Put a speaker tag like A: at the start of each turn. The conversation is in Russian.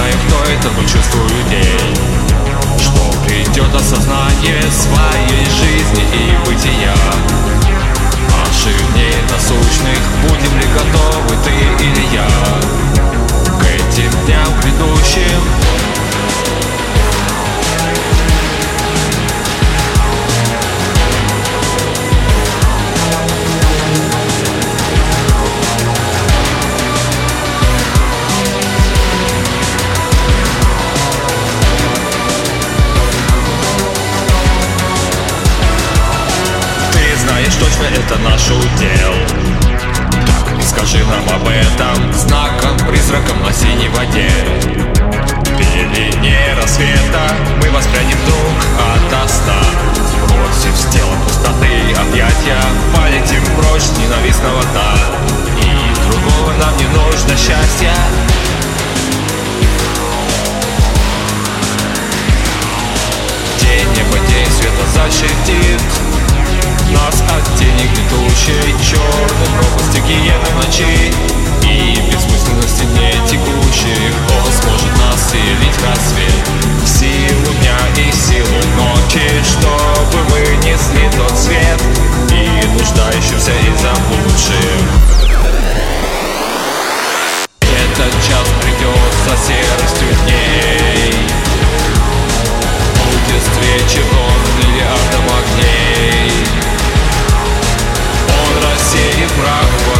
A: знаю, кто это, но чувствую день. Что придет осознание своей жизни и бытия. Наших дней насущных будет наш удел. Так скажи нам об этом Знаком, призраком на синей воде. Пелене рассвета Мы воспрянем дух от сна Бросив с тела пустоты объятия Полетим прочь ненавистного дна И другого нам не нужно счастья bravo